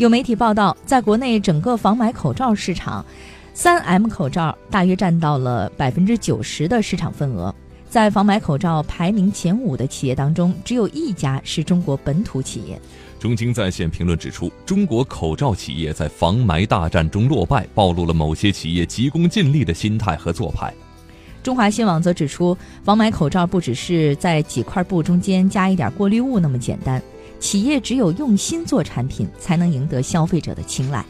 有媒体报道，在国内整个防霾口罩市场，三 M 口罩大约占到了百分之九十的市场份额。在防霾口罩排名前五的企业当中，只有一家是中国本土企业。中经在线评论指出，中国口罩企业在防霾大战中落败，暴露了某些企业急功近利的心态和做派。中华新网则指出，防霾口罩不只是在几块布中间加一点过滤物那么简单，企业只有用心做产品，才能赢得消费者的青睐。